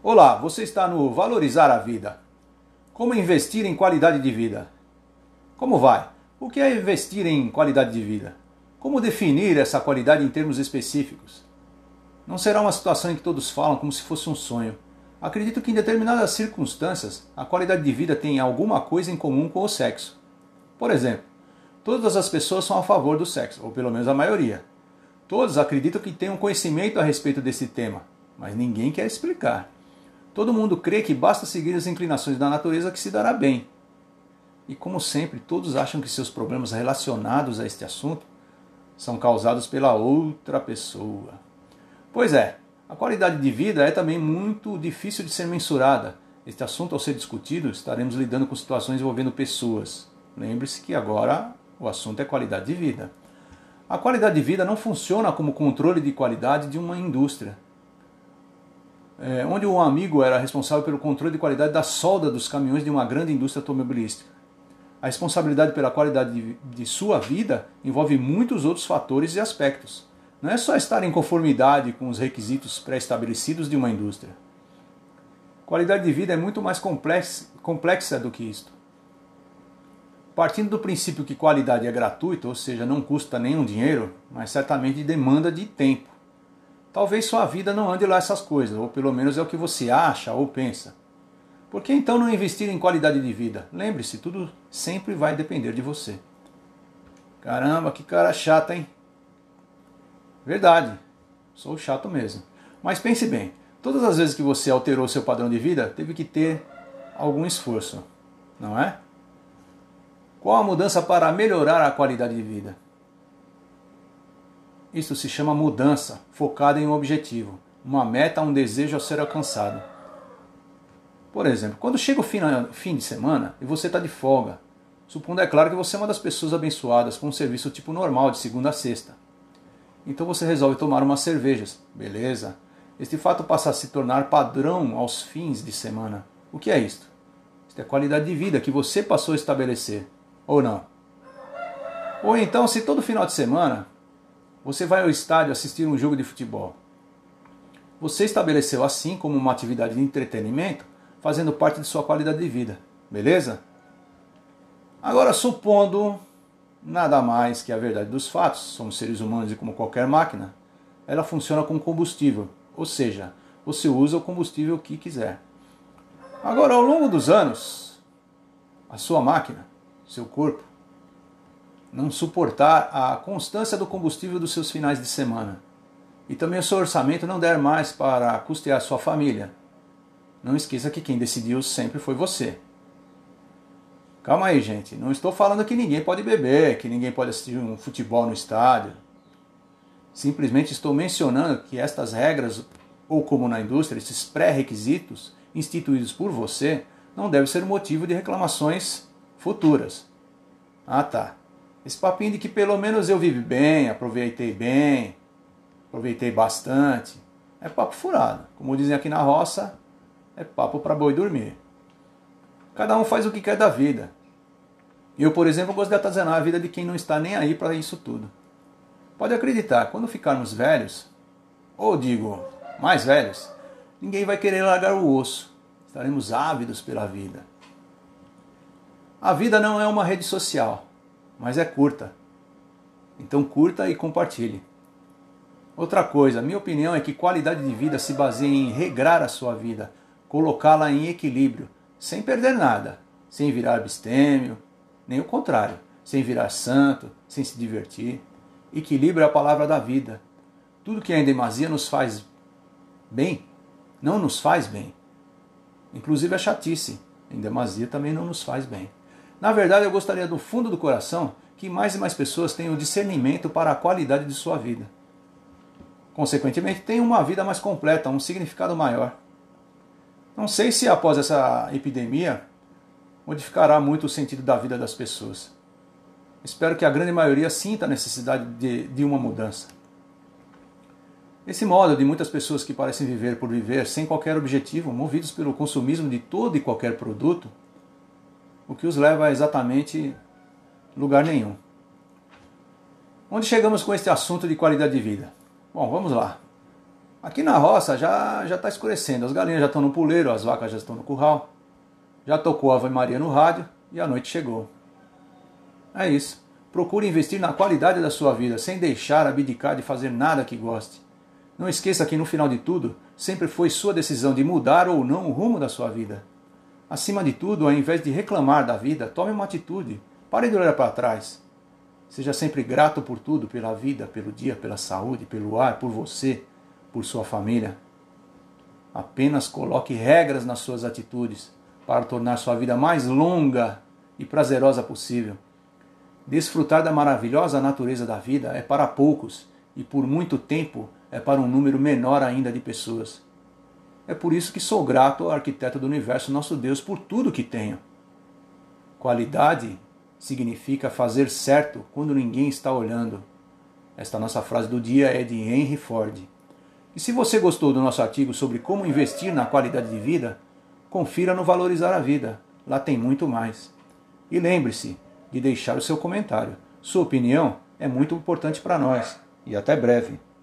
Olá, você está no Valorizar a Vida. Como investir em qualidade de vida? Como vai? O que é investir em qualidade de vida? Como definir essa qualidade em termos específicos? Não será uma situação em que todos falam como se fosse um sonho. Acredito que em determinadas circunstâncias a qualidade de vida tem alguma coisa em comum com o sexo. Por exemplo, todas as pessoas são a favor do sexo, ou pelo menos a maioria. Todos acreditam que têm um conhecimento a respeito desse tema, mas ninguém quer explicar. Todo mundo crê que basta seguir as inclinações da natureza que se dará bem. E como sempre, todos acham que seus problemas relacionados a este assunto são causados pela outra pessoa. Pois é, a qualidade de vida é também muito difícil de ser mensurada. Este assunto, ao ser discutido, estaremos lidando com situações envolvendo pessoas. Lembre-se que agora o assunto é qualidade de vida. A qualidade de vida não funciona como controle de qualidade de uma indústria é, onde um amigo era responsável pelo controle de qualidade da solda dos caminhões de uma grande indústria automobilística. A responsabilidade pela qualidade de, de sua vida envolve muitos outros fatores e aspectos. Não é só estar em conformidade com os requisitos pré-estabelecidos de uma indústria. Qualidade de vida é muito mais complexa, complexa do que isto. Partindo do princípio que qualidade é gratuita, ou seja, não custa nenhum dinheiro, mas certamente demanda de tempo talvez sua vida não ande lá essas coisas, ou pelo menos é o que você acha ou pensa. Por que então não investir em qualidade de vida? Lembre-se, tudo sempre vai depender de você. Caramba, que cara chato, hein? Verdade, sou chato mesmo. Mas pense bem, todas as vezes que você alterou seu padrão de vida, teve que ter algum esforço, não é? Qual a mudança para melhorar a qualidade de vida? Isso se chama mudança, focada em um objetivo, uma meta, um desejo a ser alcançado. Por exemplo, quando chega o fim de semana e você está de folga, supondo é claro que você é uma das pessoas abençoadas com um serviço tipo normal de segunda a sexta. Então você resolve tomar umas cervejas, beleza? Este fato passa a se tornar padrão aos fins de semana. O que é isto? Isto é qualidade de vida que você passou a estabelecer, ou não? Ou então, se todo final de semana você vai ao estádio assistir um jogo de futebol. Você estabeleceu assim como uma atividade de entretenimento, fazendo parte de sua qualidade de vida, beleza? Agora, supondo nada mais que a verdade dos fatos, somos seres humanos e como qualquer máquina, ela funciona com combustível, ou seja, você usa o combustível que quiser. Agora, ao longo dos anos, a sua máquina, seu corpo, não suportar a constância do combustível dos seus finais de semana. E também o seu orçamento não der mais para custear sua família. Não esqueça que quem decidiu sempre foi você. Calma aí, gente. Não estou falando que ninguém pode beber, que ninguém pode assistir um futebol no estádio. Simplesmente estou mencionando que estas regras, ou como na indústria, esses pré-requisitos instituídos por você, não devem ser motivo de reclamações futuras. Ah, tá. Esse papinho de que pelo menos eu vivi bem, aproveitei bem, aproveitei bastante, é papo furado. Como dizem aqui na roça, é papo para boi dormir. Cada um faz o que quer da vida. Eu, por exemplo, gosto de atazanar a vida de quem não está nem aí para isso tudo. Pode acreditar, quando ficarmos velhos, ou digo, mais velhos, ninguém vai querer largar o osso. Estaremos ávidos pela vida. A vida não é uma rede social mas é curta. Então curta e compartilhe. Outra coisa, minha opinião é que qualidade de vida se baseia em regrar a sua vida, colocá-la em equilíbrio, sem perder nada, sem virar abstêmio, nem o contrário, sem virar santo, sem se divertir. Equilíbrio é a palavra da vida. Tudo que é em demasia nos faz bem, não nos faz bem. Inclusive a chatice, em demasia também não nos faz bem. Na verdade, eu gostaria do fundo do coração que mais e mais pessoas tenham discernimento para a qualidade de sua vida. Consequentemente, tenham uma vida mais completa, um significado maior. Não sei se após essa epidemia modificará muito o sentido da vida das pessoas. Espero que a grande maioria sinta a necessidade de, de uma mudança. Esse modo de muitas pessoas que parecem viver por viver sem qualquer objetivo, movidos pelo consumismo de todo e qualquer produto, o que os leva a exatamente lugar nenhum. Onde chegamos com este assunto de qualidade de vida? Bom, vamos lá. Aqui na roça já já está escurecendo, as galinhas já estão no puleiro, as vacas já estão no curral. Já tocou a Ave Maria no rádio e a noite chegou. É isso. Procure investir na qualidade da sua vida, sem deixar abdicar de fazer nada que goste. Não esqueça que no final de tudo, sempre foi sua decisão de mudar ou não o rumo da sua vida. Acima de tudo, ao invés de reclamar da vida, tome uma atitude. Pare de olhar para trás. Seja sempre grato por tudo, pela vida, pelo dia, pela saúde, pelo ar, por você, por sua família. Apenas coloque regras nas suas atitudes para tornar sua vida mais longa e prazerosa possível. Desfrutar da maravilhosa natureza da vida é para poucos e por muito tempo é para um número menor ainda de pessoas. É por isso que sou grato ao arquiteto do universo, nosso Deus, por tudo que tenho. Qualidade significa fazer certo quando ninguém está olhando. Esta nossa frase do dia é de Henry Ford. E se você gostou do nosso artigo sobre como investir na qualidade de vida, confira no Valorizar a Vida. Lá tem muito mais. E lembre-se de deixar o seu comentário. Sua opinião é muito importante para nós. E até breve.